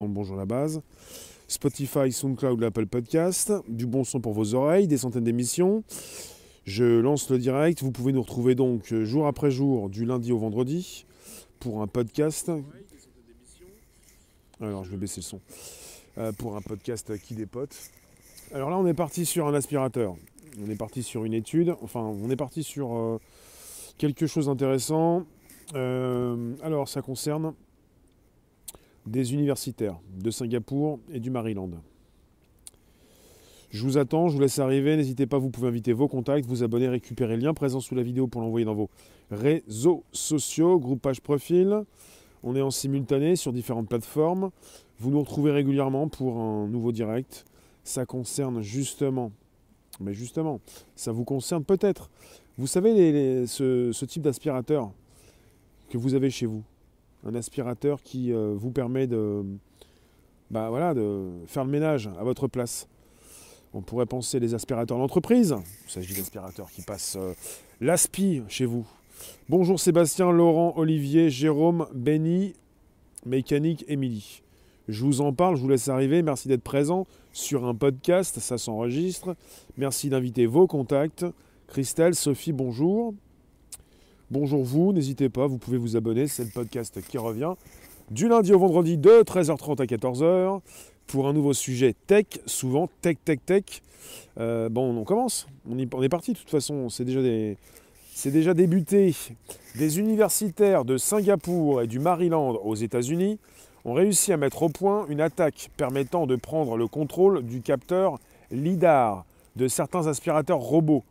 Bonjour la base. Spotify, SoundCloud, l'Apple Podcast, du bon son pour vos oreilles, des centaines d'émissions. Je lance le direct. Vous pouvez nous retrouver donc jour après jour, du lundi au vendredi, pour un podcast. Alors je vais baisser le son. Euh, pour un podcast qui dépote. Alors là, on est parti sur un aspirateur. On est parti sur une étude. Enfin, on est parti sur euh, quelque chose d'intéressant. Euh, alors, ça concerne des universitaires de Singapour et du Maryland. Je vous attends, je vous laisse arriver. N'hésitez pas, vous pouvez inviter vos contacts, vous abonner, récupérer le lien présent sous la vidéo pour l'envoyer dans vos réseaux sociaux, groupe page profil. On est en simultané sur différentes plateformes. Vous nous retrouvez régulièrement pour un nouveau direct. Ça concerne justement, mais justement, ça vous concerne peut-être. Vous savez ce type d'aspirateur que vous avez chez vous un aspirateur qui euh, vous permet de, bah, de faire le ménage à votre place. On pourrait penser les aspirateurs d'entreprise. Il s'agit d'aspirateurs qui passent euh, l'aspi chez vous. Bonjour Sébastien, Laurent, Olivier, Jérôme, Benny, Mécanique, Émilie. Je vous en parle, je vous laisse arriver. Merci d'être présent sur un podcast, ça s'enregistre. Merci d'inviter vos contacts. Christelle, Sophie, bonjour. Bonjour vous, n'hésitez pas, vous pouvez vous abonner, c'est le podcast qui revient du lundi au vendredi de 13h30 à 14h pour un nouveau sujet tech, souvent tech, tech, tech. Euh, bon, on commence, on, est parti de toute façon, c'est déjà, c'est déjà débuté. Des universitaires de Singapour et du Maryland aux États-Unis ont réussi à mettre au point une attaque permettant de prendre le contrôle du capteur LIDAR de certains aspirateurs robots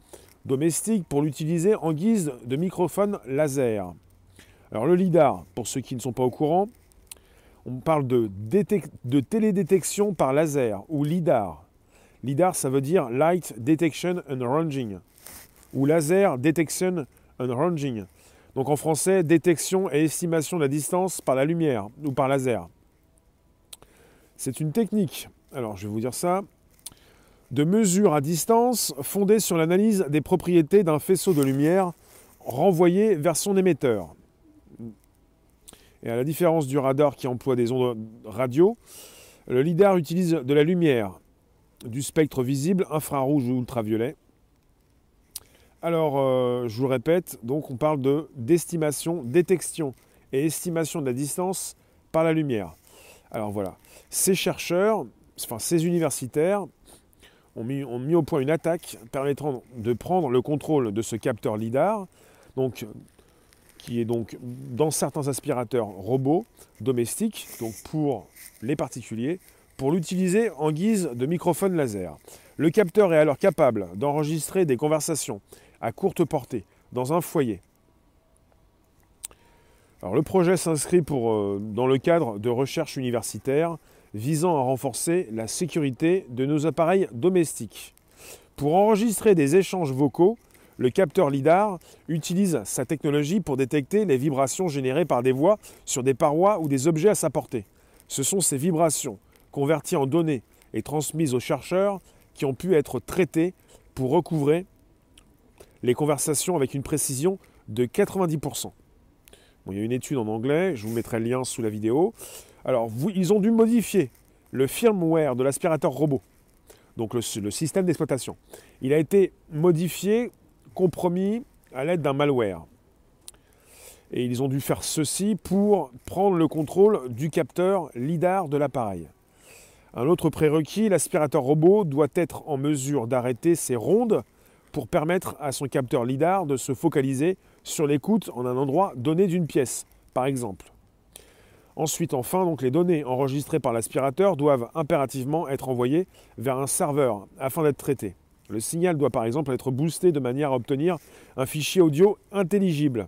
domestique pour l'utiliser en guise de microphone laser. Alors le LIDAR, pour ceux qui ne sont pas au courant, on parle de, de télédétection par laser ou LIDAR. LIDAR, ça veut dire Light Detection and Ranging ou Laser Detection and Ranging. Donc en français, détection et estimation de la distance par la lumière ou par laser. C'est une technique. Alors je vais vous dire ça de mesure à distance fondée sur l'analyse des propriétés d'un faisceau de lumière renvoyé vers son émetteur. Et à la différence du radar qui emploie des ondes radio, le LIDAR utilise de la lumière du spectre visible infrarouge ou ultraviolet. Alors, euh, je vous répète, donc on parle de d'estimation, détection et estimation de la distance par la lumière. Alors voilà, ces chercheurs, enfin ces universitaires, ont mis, mis, au point une attaque permettant de prendre le contrôle de ce capteur LIDAR, donc, qui est donc dans certains aspirateurs robots domestiques, donc pour les particuliers, pour l'utiliser en guise de microphone laser. Le capteur est alors capable d'enregistrer des conversations à courte portée dans un foyer. Le projet s'inscrit euh, dans le cadre de recherche universitaire visant à renforcer la sécurité de nos appareils domestiques. Pour enregistrer des échanges vocaux, le capteur LIDAR utilise sa technologie pour détecter les vibrations générées par des voix sur des parois ou des objets à sa portée. Ce sont ces vibrations, converties en données et transmises aux chercheurs, qui ont pu être traitées pour recouvrer les conversations avec une précision de 90%. il y a une étude en anglais, je vous mettrai le lien sous la vidéo. Alors, ils ont dû modifier le firmware de l'aspirateur robot, donc le, système d'exploitation. Il a été modifié, compromis à l'aide d'un malware. Et ils ont dû faire ceci pour prendre le contrôle du capteur LIDAR de l'appareil. Un autre prérequis, l'aspirateur robot doit être en mesure d'arrêter ses rondes pour permettre à son capteur LIDAR de se focaliser sur l'écoute en un endroit donné d'une pièce, par exemple. Ensuite, enfin, les données enregistrées par l'aspirateur doivent impérativement être envoyées vers un serveur afin d'être traitées. Le signal doit par exemple être boosté de manière à obtenir un fichier audio intelligible.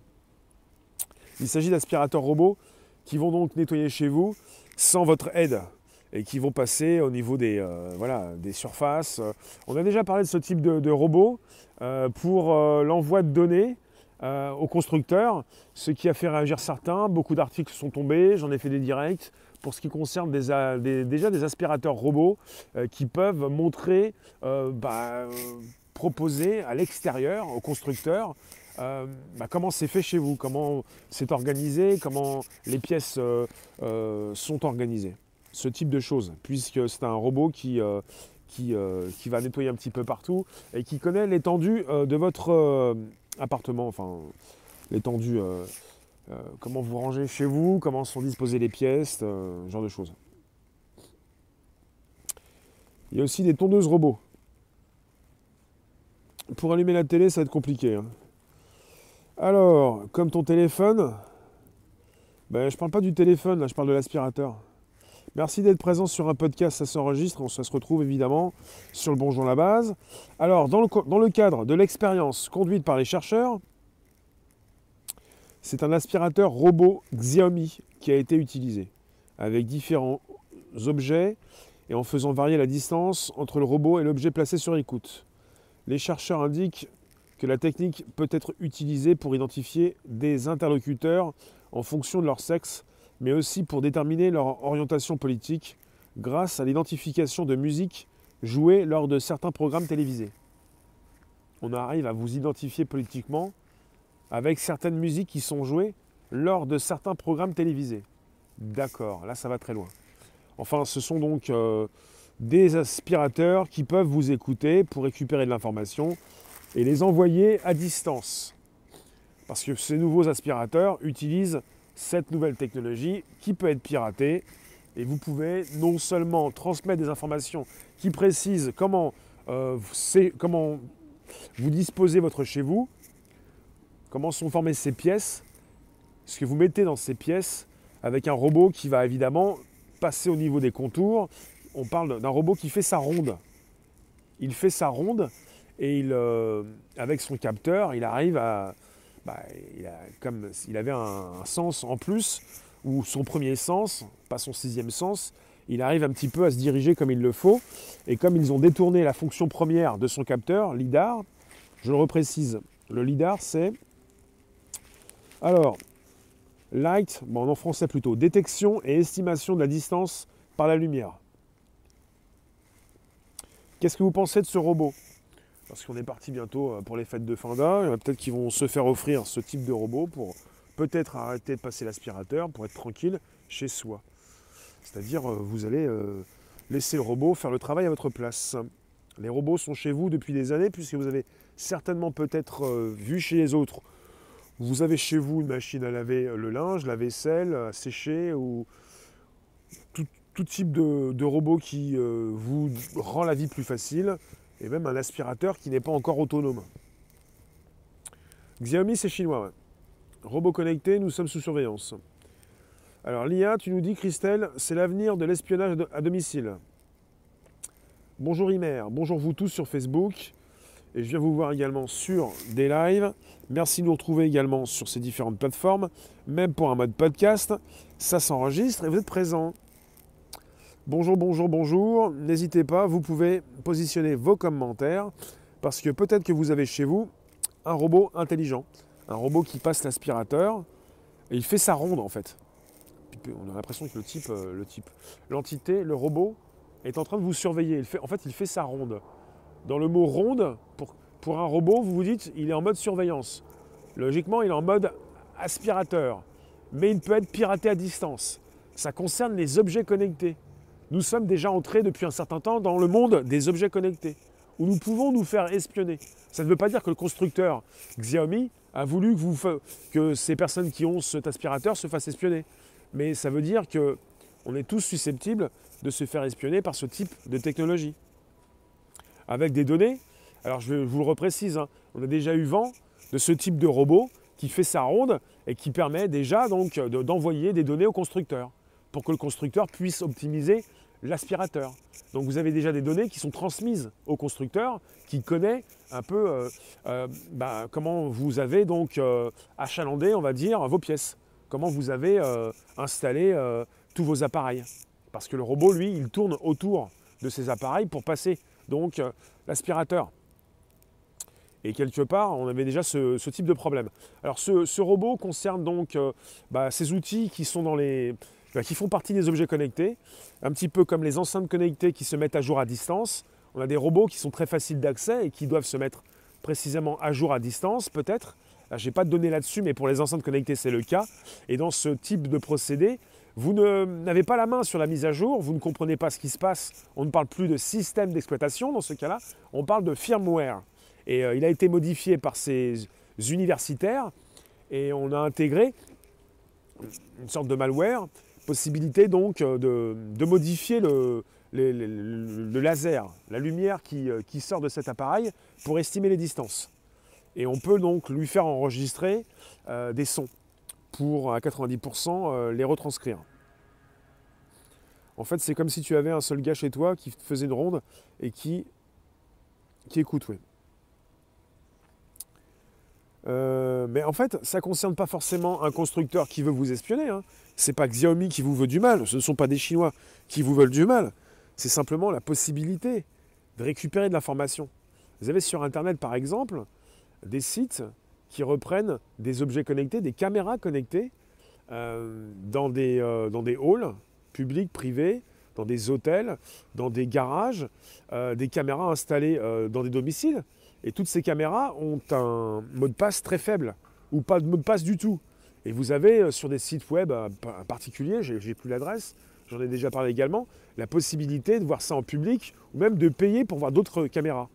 Il s'agit d'aspirateurs robots qui vont donc nettoyer chez vous sans votre aide et qui vont passer au niveau des, euh, surfaces. On a déjà parlé de ce type de, robots euh, pour euh, l'envoi de données euh, aux constructeurs, ce qui a fait réagir certains. Beaucoup d'articles sont tombés, j'en ai fait des directs. Pour ce qui concerne déjà des aspirateurs robots euh, qui peuvent montrer, euh, bah, proposer à l'extérieur, aux constructeurs, bah, comment c'est fait chez vous, comment c'est organisé, comment les pièces sont organisées. ce type de choses, puisque c'est un robot qui, euh, qui, euh, va nettoyer un petit peu partout et qui connaît l'étendue euh, de votre appartement, enfin l'étendue, comment vous rangez chez vous, comment sont disposées les pièces, ce genre de choses. Il y a aussi des tondeuses robots. Pour allumer la télé, ça va être compliqué. Hein. Alors, comme ton téléphone, ben, je parle pas du téléphone, là, je parle de l'aspirateur. Merci d'être présent sur un podcast, ça s'enregistre, ça se retrouve évidemment sur le Bonjour la base. Alors, dans le, dans le cadre de l'expérience conduite par les chercheurs, c'est un aspirateur robot Xiaomi qui a été utilisé, avec différents objets et en faisant varier la distance entre le robot et l'objet placé sur écoute. Les chercheurs indiquent que la technique peut être utilisée pour identifier des interlocuteurs en fonction de leur sexe, mais aussi pour déterminer leur orientation politique grâce à l'identification de musique jouée lors de certains programmes télévisés. On arrive à vous identifier politiquement avec certaines musiques qui sont jouées lors de certains programmes télévisés. D'accord, là ça va très loin. Enfin, ce sont donc euh, des aspirateurs qui peuvent vous écouter pour récupérer de l'information et les envoyer à distance. Parce que ces nouveaux aspirateurs utilisent cette nouvelle technologie qui peut être piratée. Et vous pouvez non seulement transmettre des informations qui précisent comment, euh, comment vous disposez votre chez vous, comment sont formées ces pièces, ce que vous mettez dans ces pièces, avec un robot qui va évidemment passer au niveau des contours. On parle d'un robot qui fait sa ronde. Il fait sa ronde et euh, avec son capteur, il arrive à, bah, il comme il avait un, sens en plus, ou son premier sens, pas son sixième sens, il arrive un petit peu à se diriger comme il le faut. Et comme ils ont détourné la fonction première de son capteur, LIDAR, je le reprécise, le LIDAR c'est... Alors, light, bon en français plutôt, détection et estimation de la distance par la lumière. Qu'est-ce que vous pensez de ce robot? Parce qu'on est parti bientôt euh, pour les fêtes de fin d'année. Peut-être qu'ils vont se faire offrir ce type de robot pour peut-être arrêter de passer l'aspirateur pour être tranquille chez soi. C'est-à-dire, euh, vous allez euh, laisser le robot faire le travail à votre place. Les robots sont chez vous depuis des années, puisque vous avez certainement peut-être vu chez les autres. Vous avez chez vous une machine à laver le linge, la vaisselle, à sécher, ou tout, type de, de, robot qui vous rend la vie plus facile et même un aspirateur qui n'est pas encore autonome. Xiaomi, c'est chinois. Robot connecté, nous sommes sous surveillance. Alors l'IA, tu nous dis, Christelle, c'est l'avenir de l'espionnage à domicile. Bonjour Imer, bonjour vous tous sur Facebook. Et je viens vous voir également sur des lives. Merci de nous retrouver également sur ces différentes plateformes. Même pour un mode podcast, ça s'enregistre et vous êtes présents. Bonjour, bonjour, bonjour. N'hésitez pas, vous pouvez positionner vos commentaires parce que peut-être que vous avez chez vous un robot intelligent, un robot qui passe l'aspirateur et il fait sa ronde en fait. On a l'impression que le type, euh, le type, l'entité, le robot est en train de vous surveiller. En fait, il fait sa ronde. Dans le mot ronde, pour, pour un robot, vous vous dites, il est en mode surveillance. Logiquement, il est en mode aspirateur, mais il peut être piraté à distance. Ça concerne les objets connectés nous sommes déjà entrés depuis un certain temps dans le monde des objets connectés, où nous pouvons nous faire espionner. Ça ne veut pas dire que le constructeur Xiaomi a voulu que, que ces personnes qui ont cet aspirateur se fassent espionner. Mais ça veut dire qu'on est tous susceptibles de se faire espionner par ce type de technologie. Avec des données, alors je vous le reprécise, hein, on a déjà eu vent de ce type de robot qui fait sa ronde et qui permet déjà donc d'envoyer des données au constructeur pour que le constructeur puisse optimiser l'aspirateur. Donc vous avez déjà des données qui sont transmises au constructeur qui connaît un peu euh, euh, bah, comment vous avez donc euh, achalandé, on va dire, vos pièces. Comment vous avez installé tous vos appareils. Parce que le robot, lui, il tourne autour de ces appareils pour passer donc l'aspirateur. Et quelque part, on avait déjà ce, type de problème. Alors ce, robot concerne donc bah, ces outils qui sont dans les, qui font partie des objets connectés, un petit peu comme les enceintes connectées qui se mettent à jour à distance. On a des robots qui sont très faciles d'accès et qui doivent se mettre précisément à jour à distance, peut-être. Je n'ai pas de données là-dessus, mais pour les enceintes connectées, c'est le cas. Et dans ce type de procédé, Vous n'avez pas la main sur la mise à jour, vous ne comprenez pas ce qui se passe. On ne parle plus de système d'exploitation dans ce cas-là, on parle de firmware. Et euh, il a été modifié par ces universitaires et on a intégré une sorte de malware, possibilité donc euh, de, modifier le, laser, la lumière euh, qui, sort de cet appareil pour estimer les distances. Et on peut donc lui faire enregistrer des sons pour à 90% les retranscrire. En fait, c'est comme si tu avais un seul gars chez toi qui faisait une ronde et qui, qui écoute. Euh, mais en fait, ça ne concerne pas forcément un constructeur qui veut vous espionner. Hein. Ce n'est pas Xiaomi qui vous veut du mal. Ce ne sont pas des Chinois qui vous veulent du mal. C'est simplement la possibilité de récupérer de l'information. Vous avez sur Internet, par exemple, des sites qui reprennent des objets connectés, des caméras connectées euh, euh, dans des halls publics, privés, dans des hôtels, dans des garages, des caméras installées dans des domiciles. Et toutes ces caméras ont un mot de passe très faible, ou pas de mot de passe du tout. Et vous avez euh, sur des sites web euh, particuliers, j'ai plus l'adresse, j'en ai déjà parlé également, la possibilité de voir ça en public, ou même de payer pour voir d'autres caméras.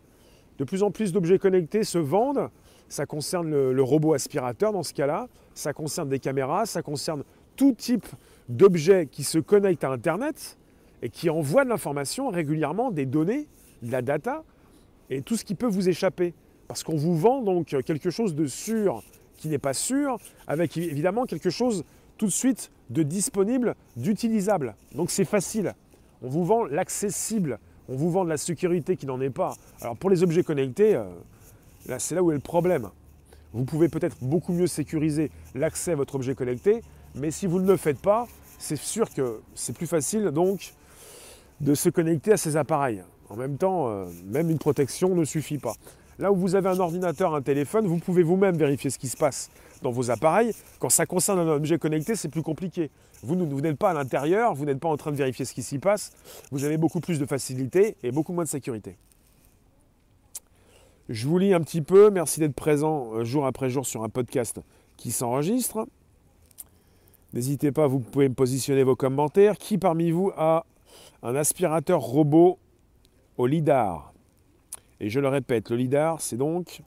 De plus en plus d'objets connectés se vendent, ça concerne le, robot aspirateur dans ce cas-là, ça concerne des caméras, ça concerne tout type d'objets qui se connectent à Internet et qui envoient de l'information régulièrement, des données, de la data, et tout ce qui peut vous échapper. Parce qu'on vous vend donc quelque chose de sûr qui n'est pas sûr, avec évidemment quelque chose tout de suite de disponible, d'utilisable. Donc c'est facile. On vous vend l'accessible, on vous vend de la sécurité qui n'en est pas. Alors pour les objets connectés, euh, là c'est là où est le problème. Vous pouvez peut-être beaucoup mieux sécuriser l'accès à votre objet connecté, mais si vous ne le faites pas, c'est sûr que c'est plus facile donc de se connecter à ces appareils. En même temps, euh, même une protection ne suffit pas. Là où vous avez un ordinateur, un téléphone, vous pouvez vous-même vérifier ce qui se passe dans vos appareils. Quand ça concerne un objet connecté, c'est plus compliqué. Vous, vous n'êtes pas à l'intérieur, vous n'êtes pas en train de vérifier ce qui s'y passe. Vous avez beaucoup plus de facilité et beaucoup moins de sécurité. Je vous lis un petit peu. Merci d'être présent euh, jour après jour sur un podcast qui s'enregistre. N'hésitez pas, vous pouvez me positionner vos commentaires. Qui parmi vous a un aspirateur robot au LIDAR. Et je le répète, le LIDAR, c'est donc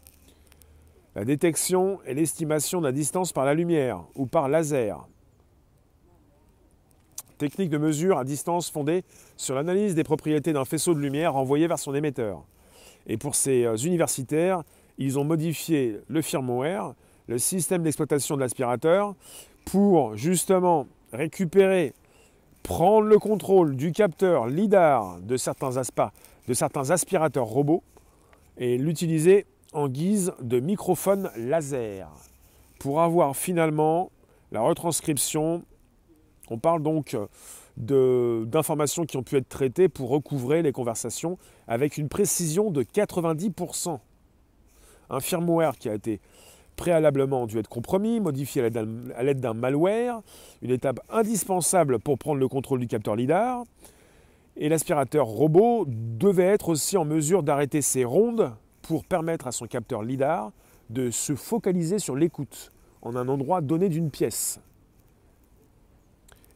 la détection et l'estimation de la distance par la lumière ou par laser. Technique de mesure à distance fondée sur l'analyse des propriétés d'un faisceau de lumière envoyé vers son émetteur. Et pour ces euh, universitaires, ils ont modifié le firmware, le système d'exploitation de l'aspirateur, pour justement récupérer, prendre le contrôle du capteur LIDAR de certains, aspas, de certains aspirateurs robots et l'utiliser en guise de microphone laser pour avoir finalement la retranscription. On parle donc d'informations qui ont pu être traitées pour recouvrer les conversations avec une précision de 90%. Un firmware qui a été préalablement dû être compromis, modifié à l'aide d'un malware, une étape indispensable pour prendre le contrôle du capteur LIDAR, et l'aspirateur robot devait être aussi en mesure d'arrêter ses rondes pour permettre à son capteur LIDAR de se focaliser sur l'écoute en un endroit donné d'une pièce.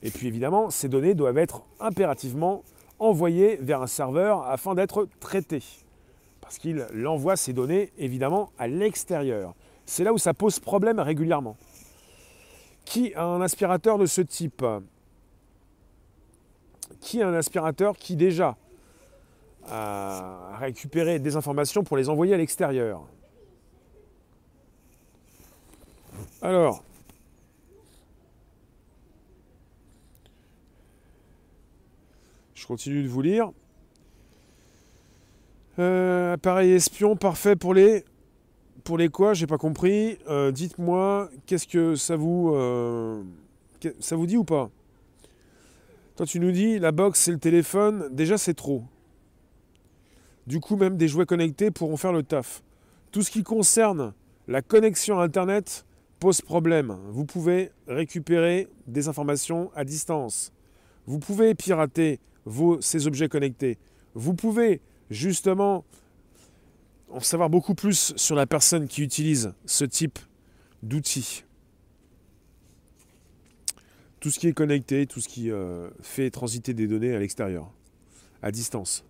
Et puis évidemment, ces données doivent être impérativement envoyées vers un serveur afin d'être traitées. Parce qu'il envoie ces données évidemment à l'extérieur. C'est là où ça pose problème régulièrement. Qui a un aspirateur de ce type? Qui a un aspirateur qui déjà a récupéré des informations pour les envoyer à l'extérieur. Alors, je continue de vous lire. Euh, appareil espion parfait pour les pour les quoi? J'ai pas compris. Euh, dites-moi, qu'est-ce que ça vous euh, ça vous dit ou pas? Tu nous dis, la box, c'est le téléphone, déjà, c'est trop. Du coup, même des jouets connectés pourront faire le taf. Tout ce qui concerne la connexion Internet pose problème. Vous pouvez récupérer des informations à distance. Vous pouvez pirater vos, ces objets connectés. Vous pouvez justement en savoir beaucoup plus sur la personne qui utilise ce type d'outils. Tout ce qui est connecté, tout ce qui euh, fait transiter des données à l'extérieur, à distance.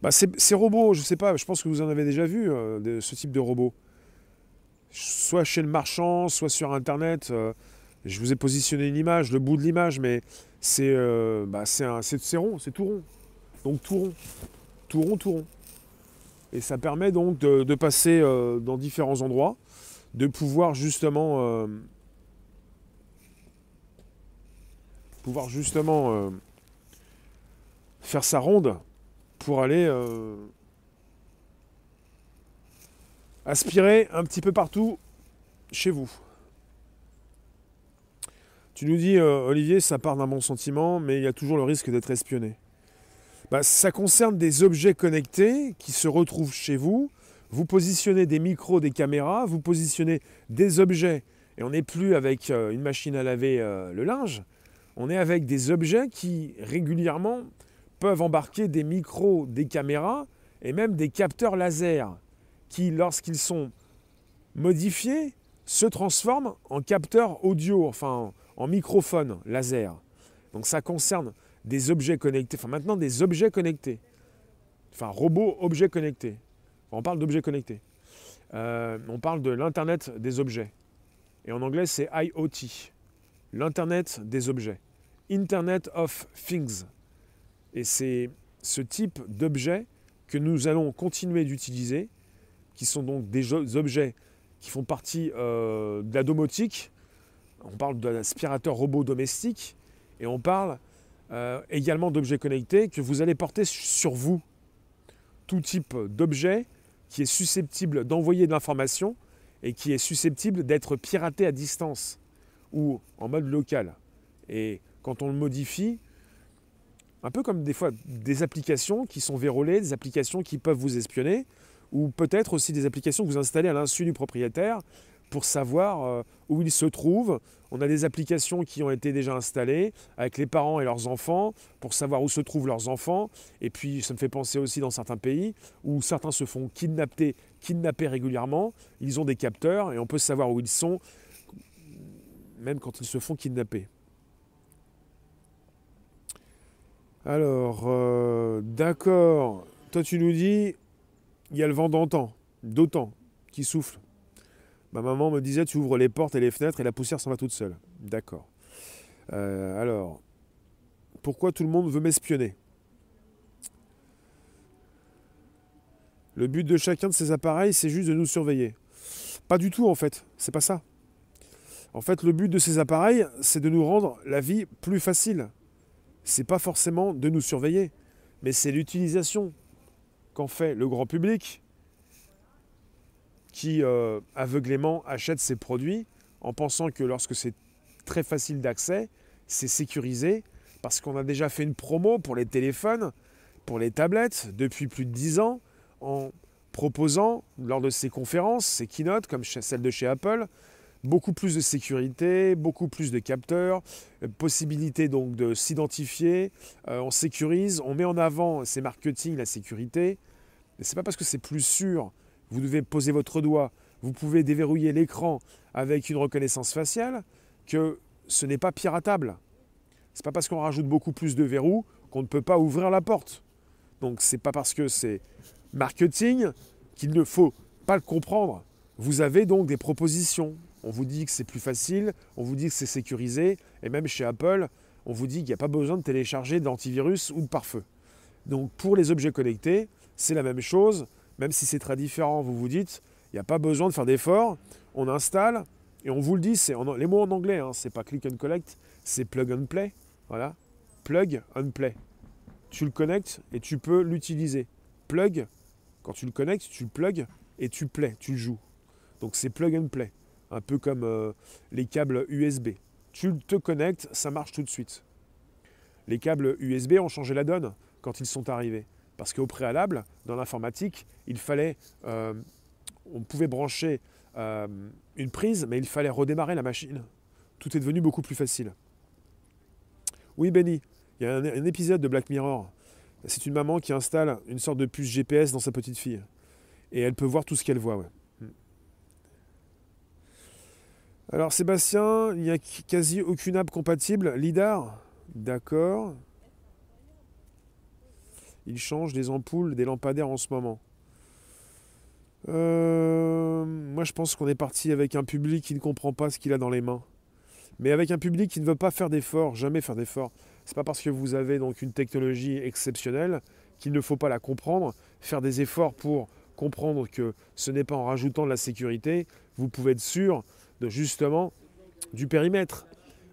Bah, ces, robots, je ne sais pas, je pense que vous en avez déjà vu, euh, ce type de robots. Soit chez le marchand, soit sur Internet. Euh, je vous ai positionné une image, le bout de l'image, mais c'est bah, rond, c'est tout rond. Donc tout rond, tout rond, tout rond. Et ça permet donc de, passer dans différents endroits, de pouvoir justement pouvoir justement euh, faire sa ronde pour aller euh, aspirer un petit peu partout chez vous. Tu nous dis, euh, Olivier, ça part d'un bon sentiment, mais il y a toujours le risque d'être espionné. Bah, ça concerne des objets connectés qui se retrouvent chez vous. Vous positionnez des micros, des caméras, vous positionnez des objets, et on n'est plus avec une machine à laver le linge, on est avec des objets qui régulièrement peuvent embarquer des micros, des caméras et même des capteurs laser qui, lorsqu'ils sont modifiés, se transforment en capteurs audio, enfin en microphone laser. Donc ça concerne des objets connectés, enfin maintenant des objets connectés, enfin robots objets connectés. on parle d'objets connectés. Euh, on parle de l'Internet des objets. Et en anglais, c'est IoT, l'Internet des objets. Internet of Things. Et c'est ce type d'objets que nous allons continuer d'utiliser, qui sont donc des objets qui font partie euh, de la domotique. On parle d'un aspirateur robot domestique et on parle euh, également d'objets connectés que vous allez porter sur vous. Tout type d'objet qui est susceptible d'envoyer de l'information et qui est susceptible d'être piraté à distance ou en mode local. Et quand on le modifie, un peu comme des fois des applications qui sont vérolées, des applications qui peuvent vous espionner, ou peut-être aussi des applications que vous installez à l'insu du propriétaire pour savoir euh, où il se trouve. On a des applications qui ont été déjà installées avec les parents et leurs enfants pour savoir où se trouvent leurs enfants. Et puis ça me fait penser aussi dans certains pays où certains se font kidnapper, kidnapper régulièrement. Ils ont des capteurs et on peut savoir où ils sont même quand ils se font kidnapper. Alors, euh, d'accord. Toi, tu nous dis, il y a le vent d'antan, d'autant, qui souffle. Ma maman me disait, tu ouvres les portes et les fenêtres et la poussière s'en va toute seule. D'accord. Euh, alors, pourquoi tout le monde veut m'espionner? Le but de chacun de ces appareils, c'est juste de nous surveiller. Pas du tout, en fait. C'est pas ça. En fait, le but de ces appareils, c'est de nous rendre la vie plus facile c'est pas forcément de nous surveiller, mais c'est l'utilisation qu'en fait le grand public qui euh, aveuglément achète ces produits en pensant que lorsque c'est très facile d'accès, c'est sécurisé parce qu'on a déjà fait une promo pour les téléphones, pour les tablettes depuis plus de 10 ans en proposant lors de ces conférences, ces keynotes comme celle de chez Apple, beaucoup plus de sécurité, beaucoup plus de capteurs, euh, possibilité donc de s'identifier, euh, on sécurise, on met en avant c'est marketing, la sécurité. Mais c'est pas parce que c'est plus sûr, vous devez poser votre doigt, vous pouvez déverrouiller l'écran avec une reconnaissance faciale que ce n'est pas piratable. C'est pas parce qu'on rajoute beaucoup plus de verrous qu'on ne peut pas ouvrir la porte. Donc c'est pas parce que c'est marketing qu'il ne faut pas le comprendre. Vous avez donc des propositions, on vous dit que c'est plus facile, on vous dit que c'est sécurisé, et même chez Apple, on vous dit qu'il n'y a pas besoin de télécharger d'antivirus ou de pare-feu. Donc pour les objets connectés, c'est la même chose, même si c'est très différent, vous vous dites, il n'y a pas besoin de faire d'efforts, on installe, et on vous le dit, c'est les mots en anglais, hein, c'est pas click and collect, c'est plug and play, voilà, plug and play. Tu le connectes et tu peux l'utiliser. Plug, quand tu le connectes, tu le plug et tu play, tu le joues. Donc c'est plug and play un peu comme euh, les câbles USB. Tu te connectes, ça marche tout de suite. Les câbles USB ont changé la donne quand ils sont arrivés. Parce qu'au préalable, dans l'informatique, il fallait, euh, on pouvait brancher euh, une prise, mais il fallait redémarrer la machine. Tout est devenu beaucoup plus facile. Oui, Benny, il y a un, épisode de Black Mirror. C'est une maman qui installe une sorte de puce GPS dans sa petite fille. Et elle peut voir tout ce qu'elle voit. Alors Sébastien, il n'y a quasi aucune app compatible. LIDAR D'accord. Il change des ampoules, des lampadaires en ce moment. Euh, moi, je pense qu'on est parti avec un public qui ne comprend pas ce qu'il a dans les mains. Mais avec un public qui ne veut pas faire d'efforts, jamais faire d'efforts. C'est pas parce que vous avez donc une technologie exceptionnelle qu'il ne faut pas la comprendre, faire des efforts pour comprendre que ce n'est pas en rajoutant de la sécurité, vous pouvez être sûr justement du périmètre.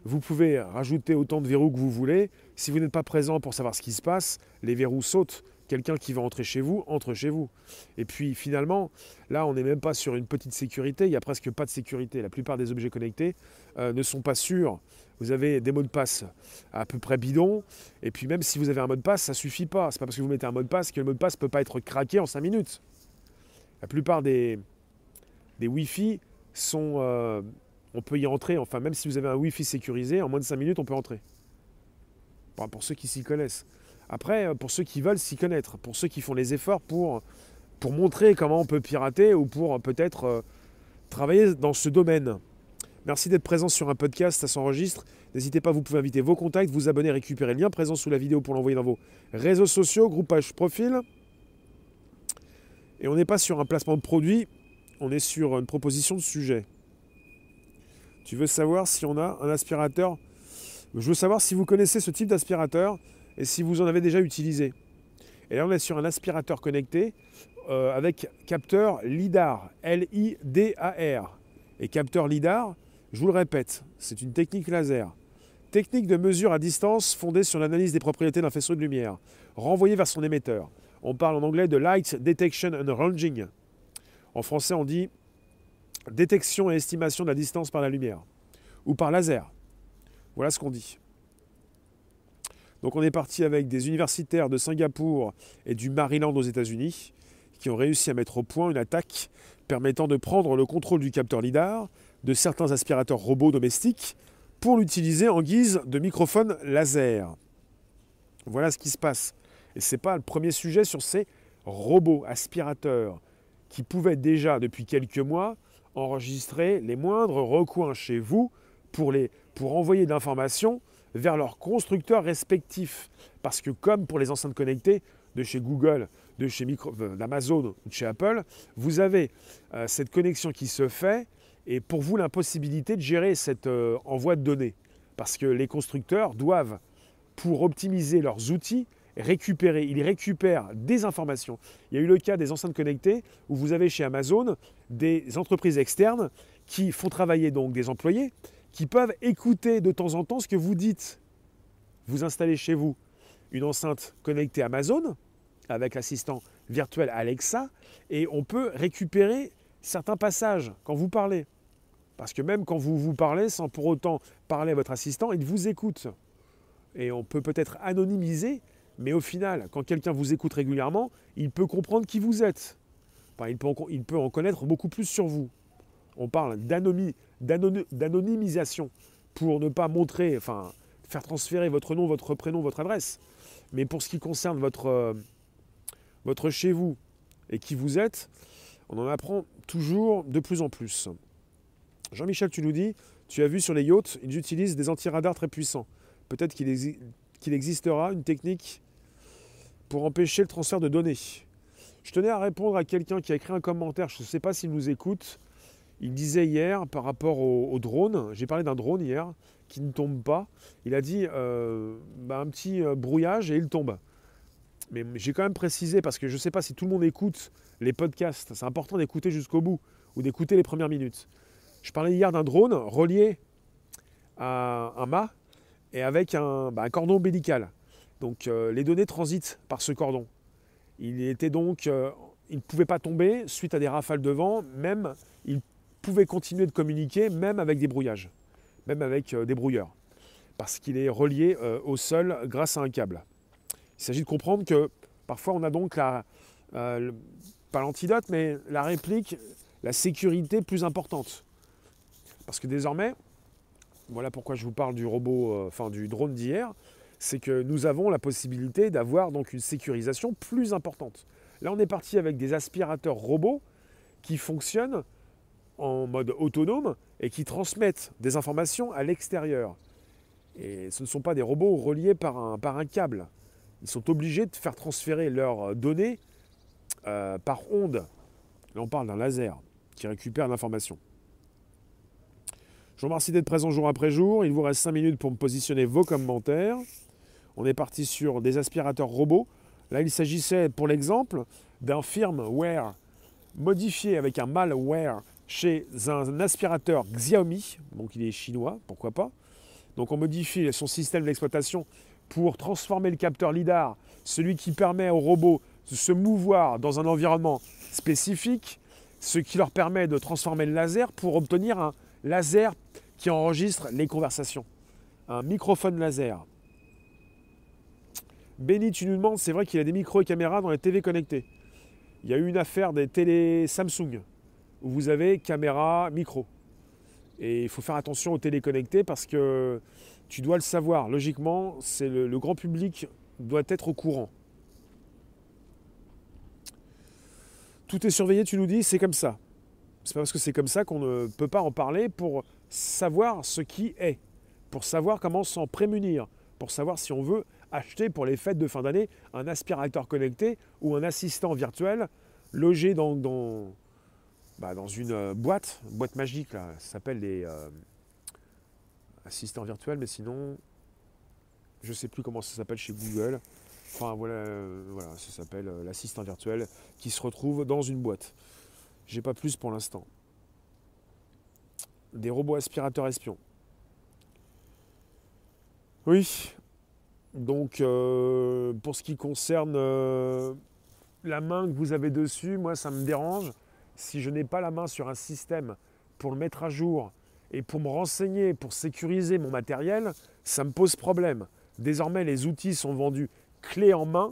Vous pouvez rajouter autant de verrous que vous voulez. Si vous n'êtes pas présent pour savoir ce qui se passe, les verrous sautent. Quelqu'un qui va entrer chez vous, entre chez vous. Et puis finalement, là, on n'est même pas sur une petite sécurité, il n'y a presque pas de sécurité. La plupart des objets connectés euh, ne sont pas sûrs. Vous avez des mots de passe à peu près bidons, et puis même si vous avez un mot de passe, ça ne suffit pas. Ce n'est pas parce que vous mettez un mot de passe que le mot de passe ne peut pas être craqué en 5 minutes. La plupart des, des Wi-Fi sont... Euh, on peut y entrer, enfin même si vous avez un Wi-Fi sécurisé, en moins de 5 minutes, on peut entrer. pour ceux qui s'y connaissent. Après, euh, pour ceux qui veulent s'y connaître, pour ceux qui font les efforts pour, montrer comment on peut pirater ou pour euh, peut-être travailler dans ce domaine. Merci d'être présent sur un podcast, ça s'enregistre. N'hésitez pas, vous pouvez inviter vos contacts, vous abonner, récupérer le lien présent sous la vidéo pour l'envoyer dans vos réseaux sociaux, groupage profil. Et on n'est pas sur un placement de produit, on est sur une proposition de sujet. Tu veux savoir si on a un aspirateur? Je veux savoir si vous connaissez ce type d'aspirateur et si vous en avez déjà utilisé. Et là, on est sur un aspirateur connecté euh, avec capteur LIDAR, L-I-D-A-R. Et capteur LIDAR, je vous le répète, c'est une technique laser. Technique de mesure à distance fondée sur l'analyse des propriétés d'un faisceau de lumière, renvoyé vers son émetteur. On parle en anglais de Light Detection and Ranging. En français, on dit détection et estimation de la distance par la lumière ou par laser. Voilà ce qu'on dit. Donc on est parti avec des universitaires de Singapour et du Maryland aux États-Unis qui ont réussi à mettre au point une attaque permettant de prendre le contrôle du capteur LIDAR de certains aspirateurs robots domestiques pour l'utiliser en guise de microphone laser. Voilà ce qui se passe. Et ce n'est pas le premier sujet sur ces robots aspirateurs qui pouvaient déjà depuis quelques mois enregistrer les moindres recoins chez vous pour, les, pour envoyer de l'information vers leurs constructeurs respectifs. Parce que comme pour les enceintes connectées de chez Google, de chez euh, d'Amazon ou de chez Apple, vous avez euh, cette connexion qui se fait et pour vous l'impossibilité de gérer cet euh, envoi de données. Parce que les constructeurs doivent, pour optimiser leurs outils, récupérer, ils récupèrent des informations. Il y a eu le cas des enceintes connectées où vous avez chez Amazon des entreprises externes qui font travailler donc des employés qui peuvent écouter de temps en temps ce que vous dites. Vous installez chez vous une enceinte connectée Amazon avec l'assistant virtuel Alexa et on peut récupérer certains passages quand vous parlez. Parce que même quand vous vous parlez sans pour autant parler à votre assistant, il vous écoute. Et on peut peut-être anonymiser, mais au final, quand quelqu'un vous écoute régulièrement, il peut comprendre qui vous êtes. il, peut il peut en connaître beaucoup plus sur vous. On parle d'anonymisation pour ne pas montrer, enfin, faire transférer votre nom, votre prénom, votre adresse. Mais pour ce qui concerne votre, euh, votre chez vous et qui vous êtes, on en apprend toujours de plus en plus. Jean-Michel, tu nous dis, tu as vu sur les yachts, ils utilisent des antiradars très puissants. Peut-être qu'il qu'il existera une technique pour empêcher le transfert de données. Je tenais à répondre à quelqu'un qui a écrit un commentaire, je ne sais pas s'il nous écoute, il disait hier par rapport au, drone, j'ai parlé d'un drone hier qui ne tombe pas. Il a dit euh, bah, un petit euh, brouillage et il tombe. Mais j'ai quand même précisé parce que je ne sais pas si tout le monde écoute les podcasts. C'est important d'écouter jusqu'au bout ou d'écouter les premières minutes. Je parlais hier d'un drone relié à un mât et avec un, bah, cordon ombilical. Donc euh, les données transitent par ce cordon. Il était donc, il ne pouvait pas tomber suite à des rafales de vent, même il pouvait continuer de communiquer même avec des brouillages, même avec euh, des brouilleurs, parce qu'il est relié euh, au sol grâce à un câble. Il s'agit de comprendre que parfois on a donc la, euh, pas l'antidote, mais la réplique, la sécurité plus importante. Parce que désormais, voilà pourquoi je vous parle du robot, enfin du drone d'hier, c'est que nous avons la possibilité d'avoir donc une sécurisation plus importante. Là, on est parti avec des aspirateurs robots qui fonctionnent en mode autonome et qui transmettent des informations à l'extérieur. Et ce ne sont pas des robots reliés par un, câble. Ils sont obligés de faire transférer leurs données euh, par onde. Là, on parle d'un laser qui récupère l'information. Je vous remercie d'être présent jour après jour. Il vous reste 5 minutes pour me positionner vos commentaires. On est parti sur des aspirateurs robots. Là, il s'agissait, pour l'exemple, d'un firmware modifié avec un malware chez un aspirateur Xiaomi, donc il est chinois, pourquoi pas. Donc on modifie son système d'exploitation pour transformer le capteur LIDAR, celui qui permet aux robots de se mouvoir dans un environnement spécifique, ce qui leur permet de transformer le laser pour obtenir un laser qui enregistre les conversations. Un microphone laser. Benny, tu nous demandes, c'est vrai qu'il y a des micros et caméras dans les TV connectées. Il y a eu une affaire des télé Samsung où vous avez caméra, micro. Et il faut faire attention aux téléconnectés parce que tu dois le savoir. Logiquement, c'est le, grand public doit être au courant. Tout est surveillé, tu nous dis, c'est comme ça. C'est pas parce que c'est comme ça qu'on ne peut pas en parler pour savoir ce qui est, pour savoir comment s'en prémunir, pour savoir si on veut acheter pour les fêtes de fin d'année un aspirateur connecté ou un assistant virtuel logé dans, bah, une euh, boîte, boîte magique, là, ça s'appelle les euh, assistants virtuels, mais sinon, je ne sais plus comment ça s'appelle chez Google. Enfin voilà, euh, voilà ça s'appelle l'assistant virtuel qui se retrouve dans une boîte. J'ai pas plus pour l'instant. Des robots aspirateurs espions. Oui. Donc pour ce qui concerne la main que vous avez dessus, moi ça me dérange si je n'ai pas la main sur un système pour le mettre à jour et pour me renseigner, pour sécuriser mon matériel, ça me pose problème. Désormais, les outils sont vendus clé en main,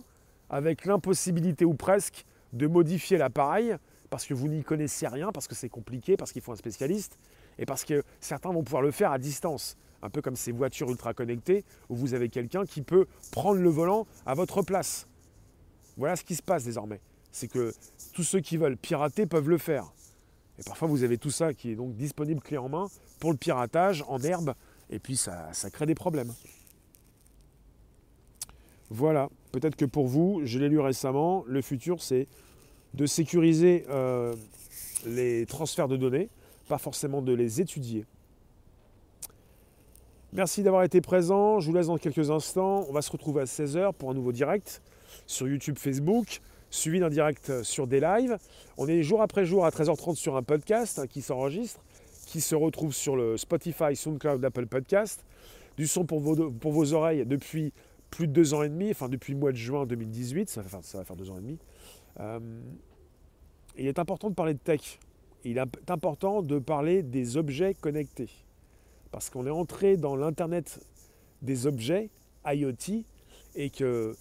avec l'impossibilité ou presque de modifier l'appareil, parce que vous n'y connaissez rien, parce que c'est compliqué, parce qu'il faut un spécialiste, et parce que certains vont pouvoir le faire à distance. Un peu comme ces voitures ultra connectées, où vous avez quelqu'un qui peut prendre le volant à votre place. Voilà ce qui se passe désormais c'est que tous ceux qui veulent pirater peuvent le faire. Et parfois, vous avez tout ça qui est donc disponible clé en main pour le piratage en herbe, et puis ça, crée des problèmes. Voilà, peut-être que pour vous, je l'ai lu récemment, le futur, c'est de sécuriser euh, les transferts de données, pas forcément de les étudier. Merci d'avoir été présent. Je vous laisse dans quelques instants. On va se retrouver à 16h pour un nouveau direct sur YouTube, Facebook suivi d'un direct sur des lives. On est jour après jour à 13h30 sur un podcast hein, qui s'enregistre, qui se retrouve sur le Spotify, SoundCloud, Apple Podcast. Du son pour vos, oreilles depuis plus de deux ans et demi, enfin depuis le mois de juin 2018, ça va faire, ça va faire deux ans et demi. Euh, il est important de parler de tech. Il est important de parler des objets connectés. Parce qu'on est entré dans l'Internet des objets, IoT, et que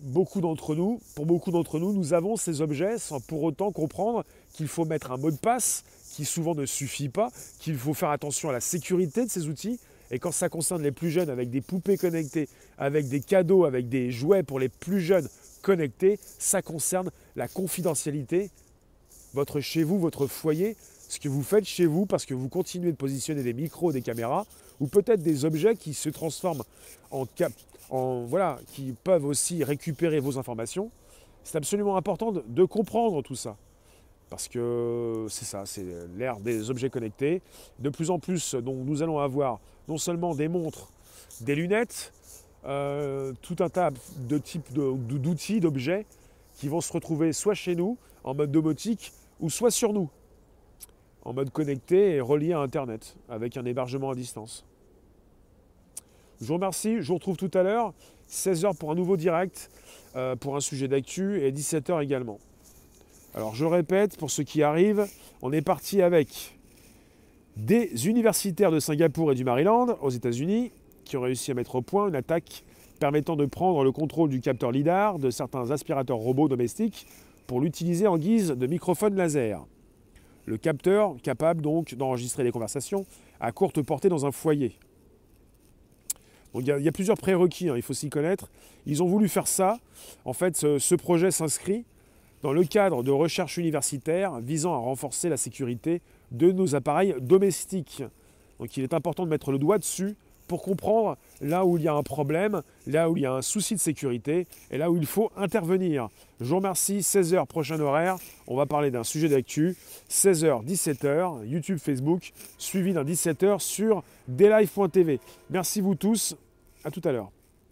beaucoup d'entre nous, pour beaucoup d'entre nous, nous avons ces objets sans pour autant comprendre qu'il faut mettre un mot de passe qui souvent ne suffit pas, qu'il faut faire attention à la sécurité de ces outils. Et quand ça concerne les plus jeunes avec des poupées connectées, avec des cadeaux, avec des jouets pour les plus jeunes connectés, ça concerne la confidentialité, votre chez vous, votre foyer, ce que vous faites chez vous parce que vous continuez de positionner des micros, des caméras, ou peut-être des objets qui se transforment en, cap voilà, qui peuvent aussi récupérer vos informations. C'est absolument important de, comprendre tout ça. Parce que c'est ça, c'est l'ère des objets connectés. De plus en plus, donc, nous allons avoir non seulement des montres, des lunettes, euh, tout un tas de types d'outils, d'objets qui vont se retrouver soit chez nous, en mode domotique, ou soit sur nous, en mode connecté et relié à Internet, avec un hébergement à distance. Je vous remercie, je vous retrouve tout à l'heure, 16h pour un nouveau direct, euh, pour un sujet d'actu, et 17h également. Alors je répète, pour ceux qui arrivent, on est parti avec des universitaires de Singapour et du Maryland, aux États-Unis, qui ont réussi à mettre au point une attaque permettant de prendre le contrôle du capteur LIDAR de certains aspirateurs robots domestiques pour l'utiliser en guise de microphone laser. Le capteur capable donc d'enregistrer les conversations à courte portée dans un foyer il y, a plusieurs prérequis, hein, il faut s'y connaître. Ils ont voulu faire ça. En fait, ce, projet s'inscrit dans le cadre de recherche universitaire visant à renforcer la sécurité de nos appareils domestiques. Donc il est important de mettre le doigt dessus pour comprendre là où il y a un problème, là où il y a un souci de sécurité et là où il faut intervenir. Je vous remercie, 16h prochain horaire, on va parler d'un sujet d'actu, 16h, 17h, YouTube, Facebook, suivi d'un 17h sur dlive.tv. Merci vous tous, à tout à l'heure.